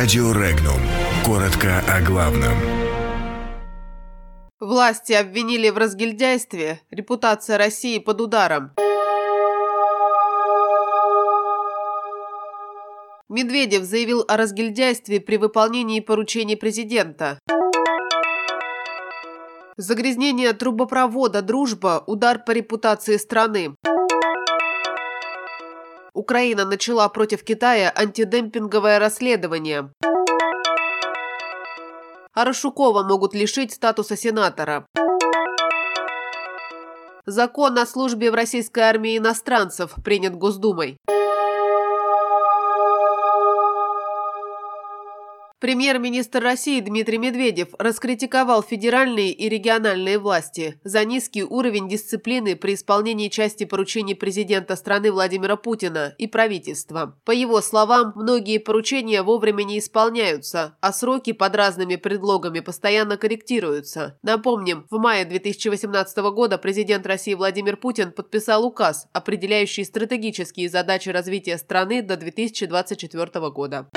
Радио Регнум. Коротко о главном. Власти обвинили в разгильдяйстве. Репутация России под ударом. Медведев заявил о разгильдяйстве при выполнении поручений президента. Загрязнение трубопровода «Дружба» – удар по репутации страны. Украина начала против Китая антидемпинговое расследование. Арашукова могут лишить статуса сенатора. Закон о службе в российской армии иностранцев принят Госдумой. Премьер-министр России Дмитрий Медведев раскритиковал федеральные и региональные власти за низкий уровень дисциплины при исполнении части поручений президента страны Владимира Путина и правительства. По его словам, многие поручения вовремя не исполняются, а сроки под разными предлогами постоянно корректируются. Напомним, в мае 2018 года президент России Владимир Путин подписал указ, определяющий стратегические задачи развития страны до 2024 года.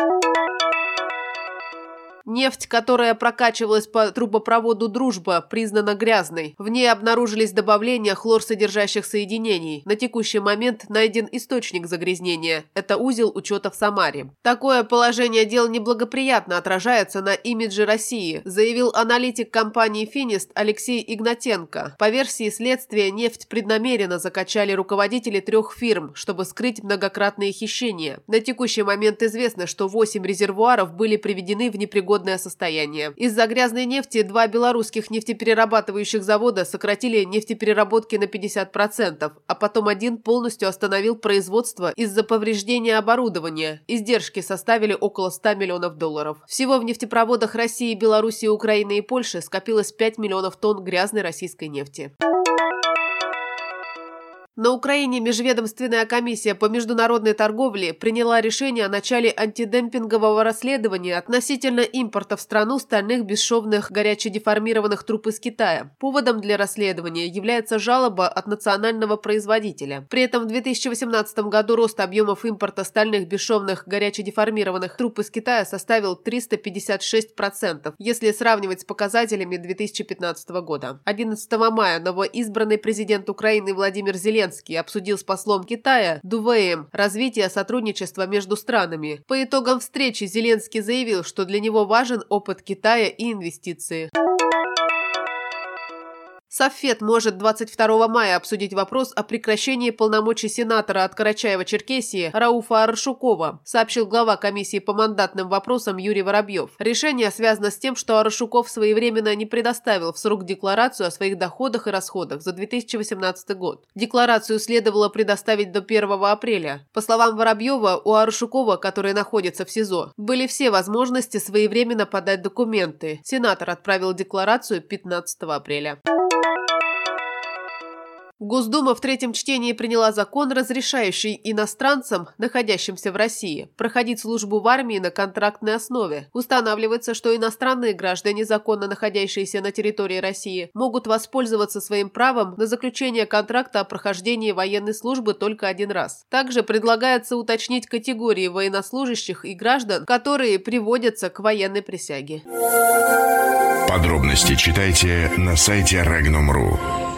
Нефть, которая прокачивалась по трубопроводу «Дружба», признана грязной. В ней обнаружились добавления хлорсодержащих соединений. На текущий момент найден источник загрязнения. Это узел учета в Самаре. Такое положение дел неблагоприятно отражается на имидже России, заявил аналитик компании «Финист» Алексей Игнатенко. По версии следствия, нефть преднамеренно закачали руководители трех фирм, чтобы скрыть многократные хищения. На текущий момент известно, что 8 резервуаров были приведены в непригодность непригодное состояние. Из-за грязной нефти два белорусских нефтеперерабатывающих завода сократили нефтепереработки на 50%, а потом один полностью остановил производство из-за повреждения оборудования. Издержки составили около 100 миллионов долларов. Всего в нефтепроводах России, Белоруссии, Украины и Польши скопилось 5 миллионов тонн грязной российской нефти. На Украине межведомственная комиссия по международной торговле приняла решение о начале антидемпингового расследования относительно импорта в страну стальных бесшовных горячедеформированных труб из Китая. Поводом для расследования является жалоба от национального производителя. При этом в 2018 году рост объемов импорта стальных бесшовных горячедеформированных труб из Китая составил 356%, если сравнивать с показателями 2015 года. 11 мая новоизбранный президент Украины Владимир Зеленский Зеленский обсудил с послом Китая Дувеем развитие сотрудничества между странами. По итогам встречи Зеленский заявил, что для него важен опыт Китая и инвестиции. Софет может 22 мая обсудить вопрос о прекращении полномочий сенатора от Карачаева-Черкесии Рауфа Арашукова, сообщил глава комиссии по мандатным вопросам Юрий Воробьев. Решение связано с тем, что Арашуков своевременно не предоставил в срок декларацию о своих доходах и расходах за 2018 год. Декларацию следовало предоставить до 1 апреля. По словам Воробьева, у Арашукова, который находится в СИЗО, были все возможности своевременно подать документы. Сенатор отправил декларацию 15 апреля. Госдума в третьем чтении приняла закон, разрешающий иностранцам, находящимся в России, проходить службу в армии на контрактной основе. Устанавливается, что иностранные граждане, законно находящиеся на территории России, могут воспользоваться своим правом на заключение контракта о прохождении военной службы только один раз. Также предлагается уточнить категории военнослужащих и граждан, которые приводятся к военной присяге. Подробности читайте на сайте Regnum.ru.